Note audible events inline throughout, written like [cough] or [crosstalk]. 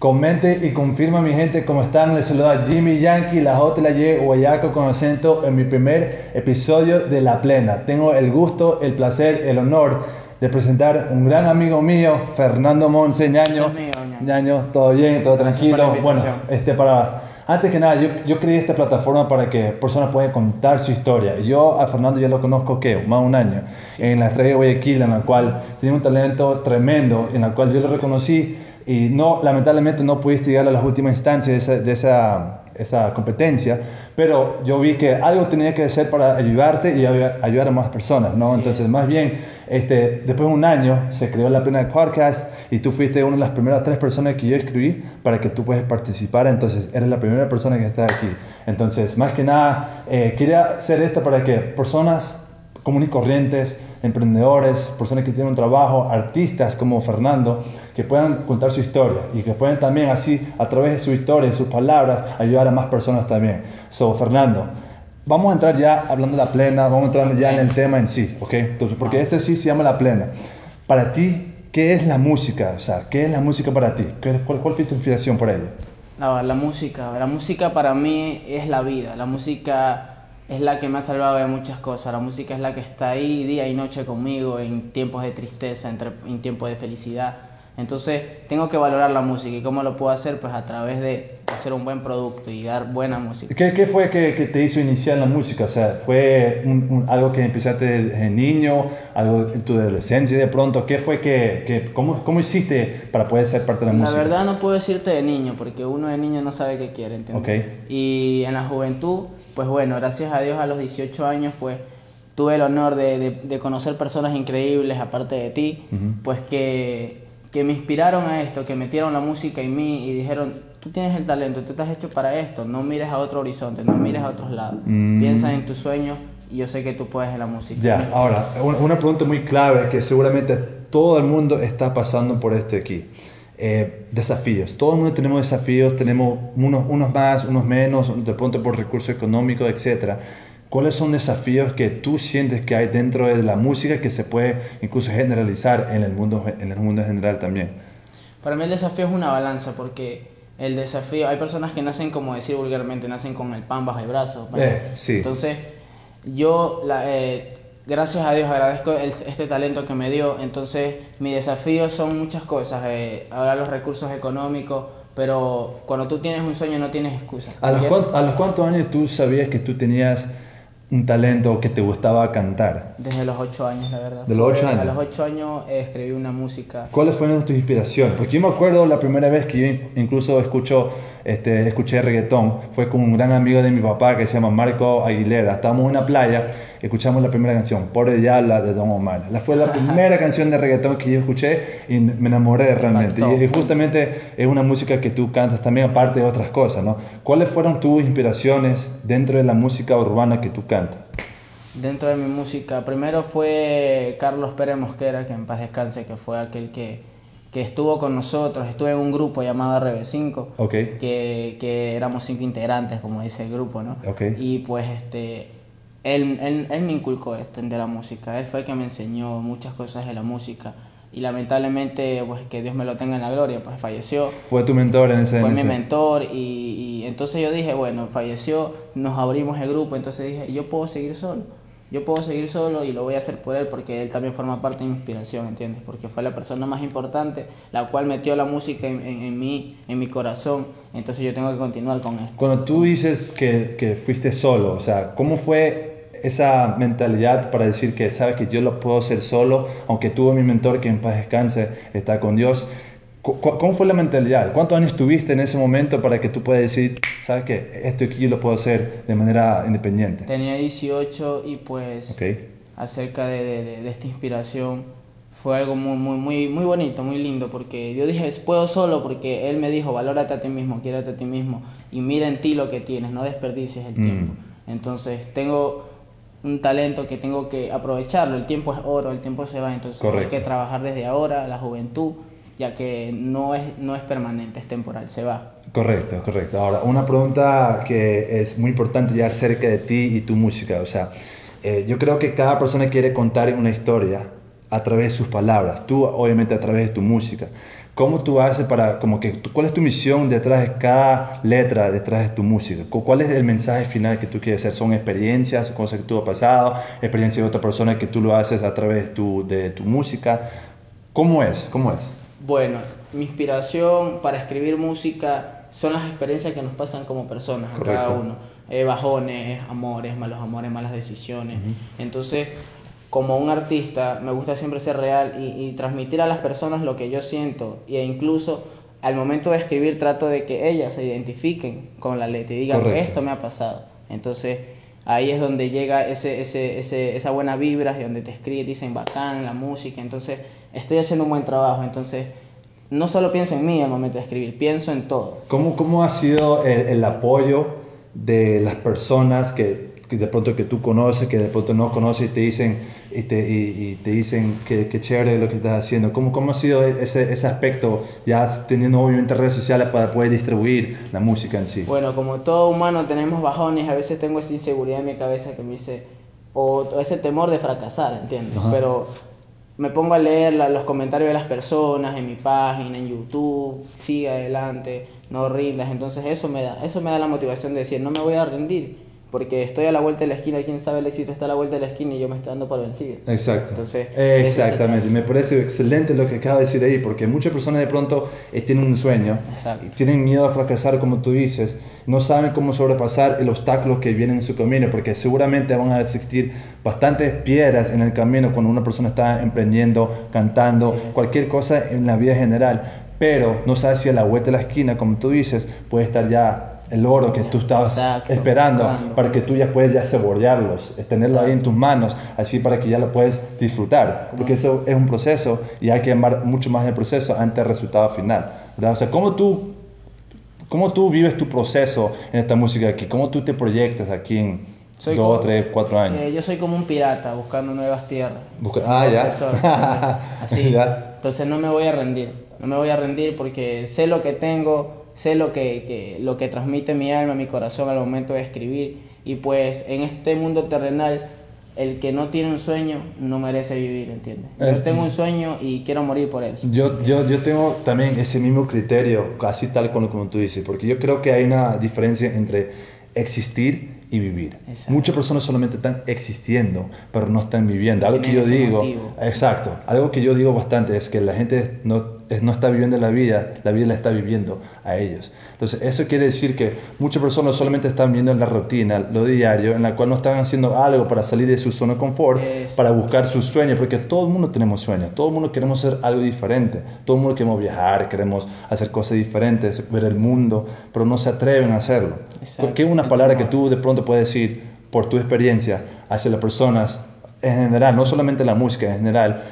Comente y confirma mi gente cómo están. Les saluda Jimmy Yankee, la J la Y Guayaco con acento en mi primer episodio de La Plena. Tengo el gusto, el placer, el honor de presentar un gran amigo mío, Fernando Monse, ñaño. todo bien, todo tranquilo. Bueno, este para antes que nada, yo, yo creé esta plataforma para que personas puedan contar su historia. Yo a Fernando ya lo conozco, ¿qué? Más de un año, en la estrella de Guayaquil, en la cual tiene un talento tremendo, en la cual yo lo reconocí y no, lamentablemente no pudiste llegar a las últimas instancias de esa, de esa, esa competencia, pero yo vi que algo tenía que hacer para ayudarte y ay- ayudar a más personas, ¿no? Sí. Entonces, más bien, este, después de un año se creó la Plena Podcast y tú fuiste una de las primeras tres personas que yo escribí para que tú puedas participar, entonces eres la primera persona que está aquí. Entonces, más que nada, eh, quería hacer esto para que personas comunes y corrientes, emprendedores, personas que tienen un trabajo, artistas como Fernando, que puedan contar su historia y que puedan también así, a través de su historia y sus palabras, ayudar a más personas también. So, Fernando, vamos a entrar ya hablando de la plena, vamos a entrar ya en el tema en sí, ¿ok? Entonces, porque este sí se llama la plena. Para ti, ¿qué es la música? O sea, ¿qué es la música para ti? ¿Qué- ¿Cuál, cuál fue tu inspiración por ello? La, la música, la música para mí es la vida, la música es la que me ha salvado de muchas cosas, la música es la que está ahí día y noche conmigo en tiempos de tristeza, entre- en tiempos de felicidad. Entonces tengo que valorar la música y cómo lo puedo hacer pues a través de hacer un buen producto y dar buena música. ¿Qué, qué fue que, que te hizo iniciar la música? O sea, ¿fue un- un- algo que empezaste de niño, algo en tu adolescencia de pronto? ¿Qué fue que, que cómo, cómo hiciste para poder ser parte de la, La música? verdad no puedo decirte de niño, porque uno de niño no sabe qué quiere. Y en la juventud, pues bueno, gracias a Dios a los 18 años, pues tuve el honor de, de- de conocer personas increíbles, aparte de ti, pues que, que me inspiraron a esto, que metieron la música en mí y dijeron, tú tienes el talento, tú estás hecho para esto, no mires a otro horizonte, no mires a otros lados, Mm. piensa en tus sueños y yo sé que tú puedes en la música. Ya, ahora, una, una pregunta muy clave que seguramente todo el mundo está pasando por este aquí. Eh, desafíos. Todo el mundo tenemos desafíos, tenemos unos, unos más, unos menos, de pronto por recursos económicos, etc. ¿Cuáles son desafíos que tú sientes que hay dentro de la música que se puede incluso generalizar en el mundo, en el mundo en general también? Para mí el desafío es una balanza porque el desafío, hay personas que nacen, como decir vulgarmente, nacen con el pan bajo el brazo. Eh, sí. Entonces, yo, la- eh, gracias a Dios, agradezco el- este talento que me dio. Entonces, mi desafío son muchas cosas. eh, ahora los recursos económicos, pero cuando tú tienes un sueño no tienes excusa. ¿A los, ¿A los cuántos años tú sabías que tú tenías un talento que te gustaba cantar? Desde los ocho años, la verdad. ¿De los ocho Fue- años? A los ocho años eh, escribí una música. ¿Cuáles fueron tus inspiraciones? Porque yo me acuerdo la primera vez que yo in- incluso escucho, este, escuché reggaetón, fue con un gran amigo de mi papá que se llama Marco Aguilera. Estábamos en una playa, escuchamos la primera canción, Pobre Diabla de Don Omar. La fue la primera canción de reggaetón que yo escuché y me enamoré realmente. Y, y justamente es una música que tú cantas también aparte de otras cosas, ¿no? ¿Cuáles fueron tus inspiraciones dentro de la música urbana que tú cantas? Dentro de mi música, primero fue Carlos Pérez Mosquera, que en paz descanse, que fue aquel que, que estuvo con nosotros. Estuve en un grupo llamado RB5, Ok. que, que éramos cinco integrantes, como dice el grupo, ¿no? Ok. Y pues este, él, él, él me inculcó esto de la música, él fue el que me enseñó muchas cosas de la música. Y lamentablemente, pues que Dios me lo tenga en la gloria, pues falleció Fue tu mentor en ese fue en mi mentor y, y entonces yo dije, bueno, falleció, nos abrimos el grupo, entonces dije, yo puedo seguir solo, yo puedo seguir solo y lo voy a hacer por él porque él también forma parte de mi inspiración, ¿entiendes? Porque fue la persona más importante, la cual metió la música en, en, en mí, en mi corazón, entonces yo tengo que continuar con esto. Cuando tú dices que, que fuiste solo, o sea, ¿cómo fue esa mentalidad para decir que sabes que yo lo puedo hacer solo, aunque tuve mi mentor que en paz descanse, está con Dios? ¿Cómo fue la mentalidad? ¿Cuántos años tuviste en ese momento para que tú puedas decir, sabes que esto aquí lo puedo hacer de manera independiente? Tenía 18 y pues acerca de, de- de- de esta inspiración fue algo muy, muy, muy, muy bonito, muy lindo, porque yo dije, puedo solo, porque él me dijo, valórate a ti mismo, quiérate a ti mismo, y mira en ti lo que tienes, no desperdicies el Mm. tiempo. Entonces, tengo un talento que tengo que aprovecharlo, el tiempo es oro, el tiempo se va, entonces Correcto. hay que trabajar desde ahora, la juventud, ya que no es, no es permanente, es temporal, se va. Correcto, correcto. Ahora, una pregunta que es muy importante ya acerca de ti y tu música. O sea, eh, yo creo que cada persona quiere contar una historia a través de sus palabras, tú obviamente a través de tu música. ¿Cómo tú haces para, como que, cuál es tu misión detrás de cada letra, detrás de tu música? ¿Cuál es el mensaje final que tú quieres hacer? ¿Son experiencias, cosas que tú has pasado, experiencias de otra persona que tú lo haces a través de tu, de tu música? ¿Cómo es? ¿Cómo es? Bueno, mi inspiración para escribir música son las experiencias que nos pasan como personas a cada uno. Eh, bajones, amores, malos amores, malas decisiones. Entonces, como un artista, me gusta siempre ser real y, transmitir a las personas lo que yo siento e incluso al momento de escribir trato de que ellas se identifiquen con la letra y digan, esto me ha pasado. Entonces, ahí es donde llega ese, ese, ese, esa buena vibra, y donde te escriben, dicen bacán, la música, entonces estoy haciendo un buen trabajo, entonces no solo pienso en mí al momento de escribir, pienso en todo. ¿Cómo, cómo ha sido el apoyo de las personas que que de pronto que tú conoces, que de pronto no conoces y te dicen, y te, y, te dicen que, que, chévere lo que estás haciendo. ¿Cómo, cómo ha sido ese, ese aspecto, ya teniendo obviamente redes sociales para poder distribuir la música en sí? Bueno, como todo humano tenemos bajones, a veces tengo esa inseguridad en mi cabeza que me dice, o ese temor de fracasar, ¿entiendes? Pero me pongo a leer los comentarios de las personas en mi página, en YouTube, sigue adelante, no rindas, entonces eso me da, eso me da la motivación de decir, no me voy a rendir porque estoy a la vuelta de la esquina, quién sabe el éxito está a la vuelta de la esquina y yo me estoy dando por vencido. Exacto. Entonces, Exactamente, me parece excelente lo que acaba de decir ahí, porque muchas personas de pronto eh, tienen un sueño y tienen miedo a fracasar, como tú dices, no saben cómo sobrepasar el obstáculo que viene en su camino, porque seguramente van a existir bastantes piedras en el camino cuando una persona está emprendiendo, cantando, cualquier cosa en la vida general, pero no sabe si a la vuelta de la esquina, como tú dices, puede estar ya el oro que tú estabas esperando para que tú ya puedas ya saborearlos, tenerlo ahí en tus manos, así para que ya lo puedes disfrutar, porque eso es un proceso y hay que amar mucho más el proceso antes del resultado final, ¿verdad? O sea, ¿cómo tú, cómo tú vives tu proceso en esta música aquí? ¿Cómo tú te proyectas aquí en dos, tres, cuatro años? Eh, yo soy como un pirata buscando nuevas tierras. ah, ya. [laughs] así. Entonces no me voy a rendir, no me voy a rendir porque sé lo que tengo, sé lo que, lo que transmite mi alma, mi corazón al momento de escribir. Y pues en este mundo terrenal, el que no tiene un sueño no merece vivir, ¿entiendes? Yo tengo un sueño y quiero morir por él. Yo, yo, yo tengo también ese mismo criterio, casi tal como, como tú dices, porque yo creo que hay una diferencia entre existir y vivir. Muchas personas solamente están existiendo, pero no están viviendo. Algo que yo digo, exacto, algo que yo digo bastante es que la gente no no está viviendo la vida, la vida la está viviendo a ellos. Entonces, eso quiere decir que muchas personas solamente están viendo la rutina, lo diario, en la cual no están haciendo algo para salir de su zona de confort, para buscar sus sueños, porque todo el mundo tenemos sueños, todo el mundo queremos hacer algo diferente, todo el mundo queremos viajar, queremos hacer cosas diferentes, ver el mundo, pero no se atreven a hacerlo. ¿Qué es una palabra que tú de pronto puedes decir por tu experiencia hacia las personas en general, no solamente la música, en general?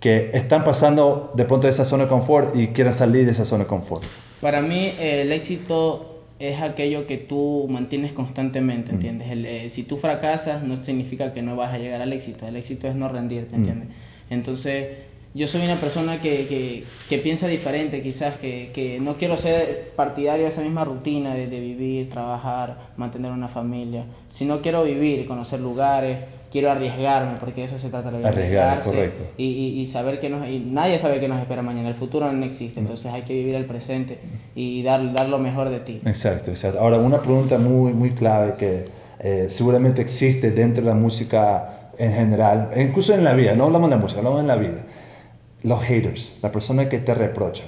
Que están pasando de pronto de esa zona de confort y quieren salir de esa zona de confort? Para mí el éxito es aquello que tú mantienes constantemente, mm. ¿entiendes? Eh, si tú fracasas no significa que no vas a llegar al éxito, el éxito es no rendirte, mm. ¿entiendes? Entonces yo soy una persona que, que, que piensa diferente, quizás, que, que, no quiero ser partidario de esa misma rutina de, de, vivir, trabajar, mantener una familia, sino quiero vivir, conocer lugares, quiero arriesgarme, porque eso se trata de arriesgar, correcto. Y, y, saber que nos, y nadie sabe qué nos espera mañana, el futuro no existe, entonces hay que vivir el presente y dar, dar lo mejor de ti. Exacto, exacto. Ahora, una pregunta muy, muy clave que eh, seguramente existe dentro de la música en general, incluso en la vida, no hablamos de la música, hablamos de la vida. Los haters, la persona que te reprocha.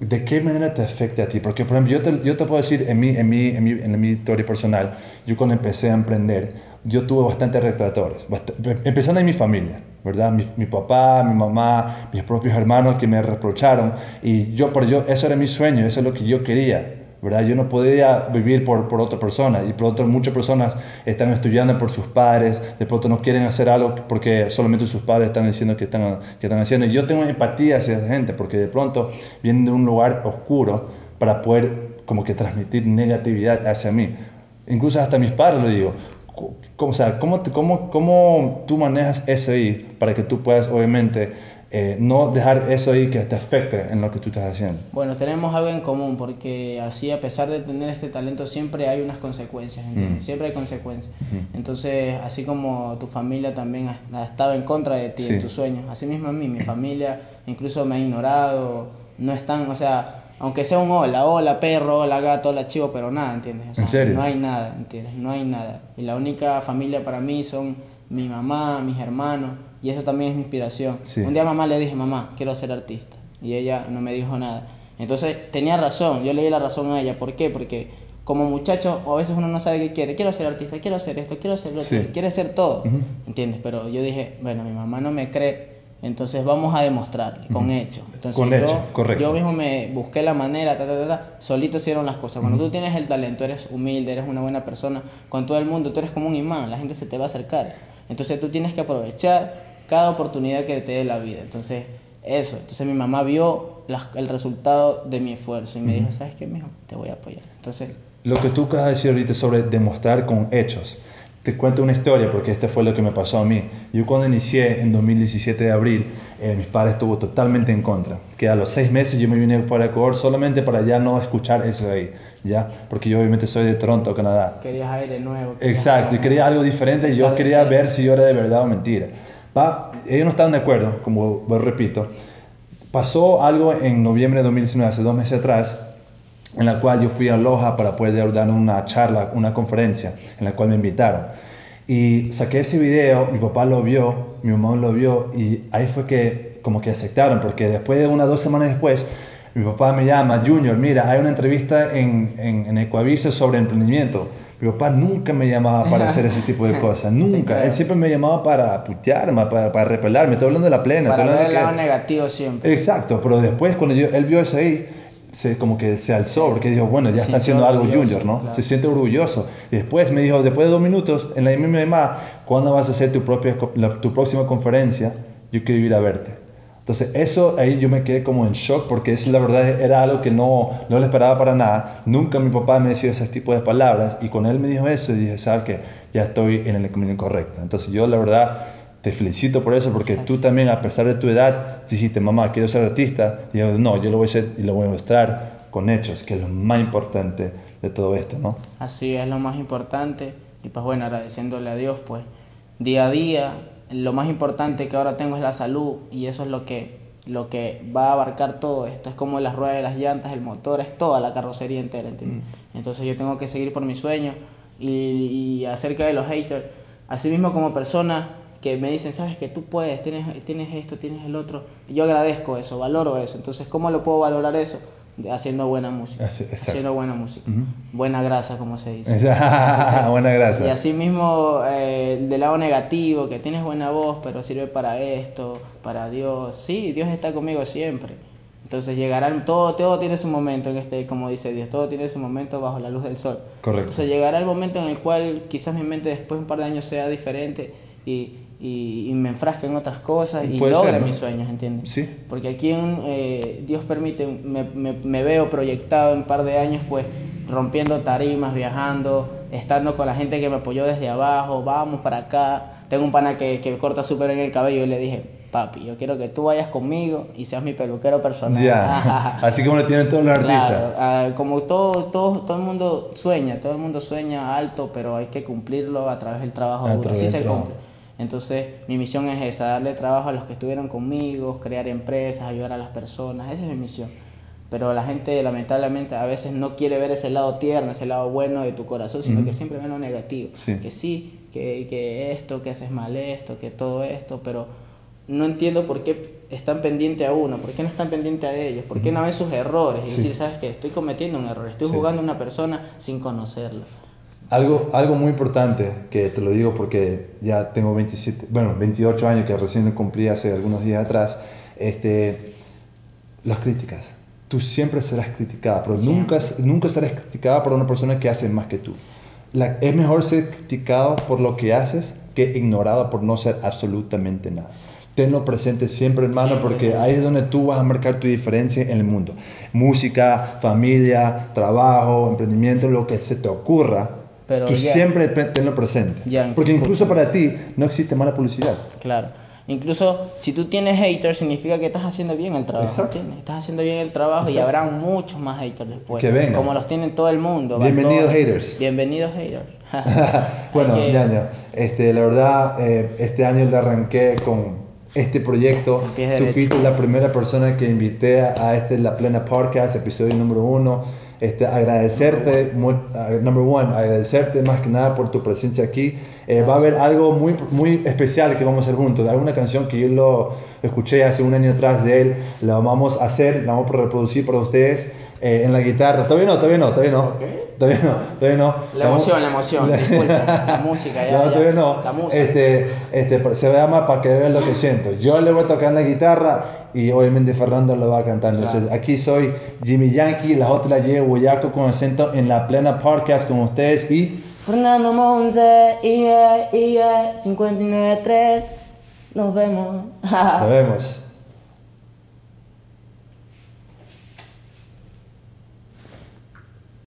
¿De qué manera te afecta a ti? Porque, por ejemplo, yo te, yo te puedo decir en mi, en, mi, en, mi, en mi historia personal, yo cuando empecé a emprender, yo tuve bastantes retractores, empezando en mi familia, ¿verdad? Mi, papá, mi mamá, mis propios hermanos que me reprocharon y yo, por yo, eso era mi sueño, eso es lo que yo quería, ¿verdad? Yo no podía vivir por, por otra persona y por otro muchas personas están estudiando por sus padres, de pronto no quieren hacer algo porque solamente sus padres están diciendo que están, que están haciendo. Y yo tengo empatía hacia esa gente porque de pronto vienen de un lugar oscuro para poder como que transmitir negatividad hacia mí. Incluso hasta mis padres lo digo, ¿Cómo, o sea, ¿cómo, cómo, ¿Cómo tú manejas eso ahí para que tú puedas, obviamente, eh, no dejar eso ahí que te afecte en lo que tú estás haciendo? Bueno, tenemos algo en común porque así, a pesar de tener este talento, siempre hay unas consecuencias, mm. siempre hay consecuencias. Entonces, así como tu familia también ha, estado en contra de ti, en tus sueños, así mismo a mí, mi familia incluso me ha ignorado, no están, o sea, aunque sea un hola, hola perro, hola gato, hola chivo, pero nada, ¿entiendes? O sea, ¿En serio? No hay nada, ¿entiendes? No hay nada. Y la única familia para mí son mi mamá, mis hermanos, y eso también es mi inspiración. Sí. Un día a mamá le dije, mamá, quiero ser artista, y ella no me dijo nada. Entonces tenía razón, yo le di la razón a ella. ¿Por qué? Porque como muchacho, a veces uno no sabe qué quiere. Quiero ser artista, quiero hacer esto, quiero hacer lo otro, Sí. quiere ser todo. Ujú. ¿Entiendes? Pero yo dije, bueno, mi mamá no me cree, entonces vamos a demostrarle con Ujú. hechos. Entonces Con yo, hechos, correcto. yo mismo me busqué la manera, ta, ta, ta, ta, solito hicieron las cosas. Cuando tú tienes el talento, eres humilde, eres una buena persona, con todo el mundo, tú eres como un imán, la gente se te va a acercar. Entonces tú tienes que aprovechar cada oportunidad que te dé la vida. Entonces, eso. Entonces mi mamá vio las- el resultado de mi esfuerzo y me dijo, ¿sabes qué, mijo? Te voy a apoyar. Entonces, Lo que tú acabas de decir ahorita sobre demostrar con hechos. Te cuento una historia porque este fue lo que me pasó a mí. Yo cuando inicié en 2017 de abril, eh, mis padres estuvo totalmente en contra. Que a los seis meses yo me vine para Ecuador solamente para ya no escuchar eso de ahí. ¿ya? Porque yo obviamente soy de Toronto, Canadá. querías aire nuevo. querías Exacto, y quería algo diferente y yo quería ver si yo era de verdad o mentira. Ellos no estaban de acuerdo, como repito. Pasó algo en noviembre de 2019, hace dos meses atrás, en la cual yo fui a Loja para poder dar una charla, una conferencia, en la cual me invitaron. Y saqué ese video, mi papá lo vio, mi mamá lo vio, y ahí fue que como que aceptaron, porque después de unas dos semanas después, mi papá me llama, Junior, mira, hay una entrevista en, en, en Ecuavisa sobre emprendimiento. Mi papá nunca me llamaba para hacer ese tipo de [laughs] cosas, nunca. Él siempre me llamaba para putearme, para, para repelarme. Estoy hablando de la plena. Para ver el que- lado negativo siempre. Exacto, pero después cuando yo- él vio eso ahí, se, como que se alzó, porque dijo, bueno, Se ya está haciendo algo Junior, ¿no? claro. Se siente orgulloso. Y después me dijo, después de dos minutos, en la misma llamada, ¿cuándo vas a hacer tu, propia, la- tu próxima conferencia? Yo quiero ir a verte. Entonces, eso ahí yo me quedé como en shock, porque eso la verdad era algo que no, no le esperaba para nada. Nunca mi papá me decía ese tipo de palabras, y con él me dijo eso, y dije, ¿sabes qué? Ya estoy en el camino correcto. Entonces, yo la verdad te felicito por eso, porque tú también, a pesar de tu edad, dijiste, mamá, quiero ser artista. Y yo, no, yo lo voy a hacer y lo voy a mostrar con hechos, que es lo más importante de todo esto, ¿no? Así es lo más importante. Y pues bueno, agradeciéndole a Dios, pues día a día, lo más importante que ahora tengo es la salud y eso es lo que, lo que va a abarcar todo esto. Es como las ruedas de las llantas, el motor, es toda la carrocería entera, ¿entiendes? Entonces yo tengo que seguir por mi sueño y, y acerca de los haters, así mismo como personas que me dicen, sabes que tú puedes, tienes, tienes esto, tienes el otro. Yo agradezco eso, valoro eso. Entonces, ¿cómo lo puedo valorar eso? Haciendo buena música. Exacto. Haciendo buena música. Buena grasa, como se dice. [laughs] Buena gracia. Y así mismo eh, del lado negativo, que tienes buena voz, pero sirve para esto, para Dios. Sí, Dios está conmigo siempre. Entonces llegará, todo, todo tiene su momento en este, como dice Dios, todo tiene su momento bajo la luz del sol. Correcto. Entonces llegará el momento en el cual quizás mi mente después de un par de años sea diferente y, y, y me enfrasque en otras cosas y Puede logre ser, ¿no? mis sueños, ¿entiendes? Sí. Porque aquí en, eh, Dios permite, me, me- me veo proyectado en un par de años, pues rompiendo tarimas, viajando, estando con la gente que me apoyó desde abajo, vamos para acá. Tengo un pana que, que corta súper en el cabello y le dije, papi, yo quiero que tú vayas conmigo y seas mi peluquero personal. Ya, [laughs] así como lo tienen todos los artistas. Claro, ah, como todo, todo, todo el mundo sueña, todo el mundo sueña alto, pero hay que cumplirlo a través del trabajo A duro, así se cumple. Entonces, mi misión es esa, darle trabajo a los que estuvieron conmigo, crear empresas, ayudar a las personas, esa es mi misión. Pero la gente lamentablemente a veces no quiere ver ese lado tierno, ese lado bueno de tu corazón, sino que siempre ve lo negativo. Sí. Que sí, que, que esto, que haces mal esto, que todo esto, pero no entiendo por qué están pendientes a uno, por qué no están pendientes a ellos, por qué no ven sus errores y Sí. decir, sabes que estoy cometiendo un error, estoy Sí. jugando a una persona sin conocerlo. Algo, algo muy importante, que te lo digo porque ya tengo 27, bueno, 28 años que recién cumplí hace algunos días atrás, este, las críticas. Tú siempre serás criticada, pero Siempre. nunca, nunca serás criticada por una persona que hace más que tú. La- es mejor ser criticado por lo que haces que ignorado por no ser absolutamente nada. Tenlo presente siempre, hermano, Siempre, porque ahí es donde tú vas a marcar tu diferencia en el mundo. Música, familia, trabajo, emprendimiento, lo que se te ocurra. Pero tú ya- siempre pre- tenlo presente. Ya, porque incluso para ti no existe mala publicidad. Claro. Incluso si tú tienes haters, significa que estás haciendo bien el trabajo. Estás haciendo bien el trabajo y habrá muchos más haters después. Que vengan. Como los tienen todo el mundo. Bienvenidos, todos. haters. Bienvenidos haters. [laughs] [laughs] bueno, que- Ñaño, este, la verdad, eh, este año le arranqué con este proyecto. Tú fuiste la primera persona que invité a este La Plena Podcast, episodio número uno. Este, agradecerte, ah, number one, agradecerte más que nada por tu presencia aquí. Eh, va a haber algo muy, muy especial que vamos a hacer juntos. Hay una canción que yo lo escuché hace un año atrás de él, la vamos a hacer, la vamos a reproducir para ustedes eh, en la guitarra. Todavía no, todavía no, todavía no. Ok. Todavía no, todavía no. La emoción, la emoción, [laughs] disculpa, la música, ya, No, ya. todavía no. La música. Este, este, se llama Para que vean lo que siento. Yo le voy a tocar la guitarra y obviamente Fernando lo va a cantar. Entonces, Claro. aquí soy Jimmy Yankee, la otra la llevo Guayaco con acento en la plena podcast con ustedes y Fernando Monse, IE, IE, 593, nos vemos. [laughs] nos vemos.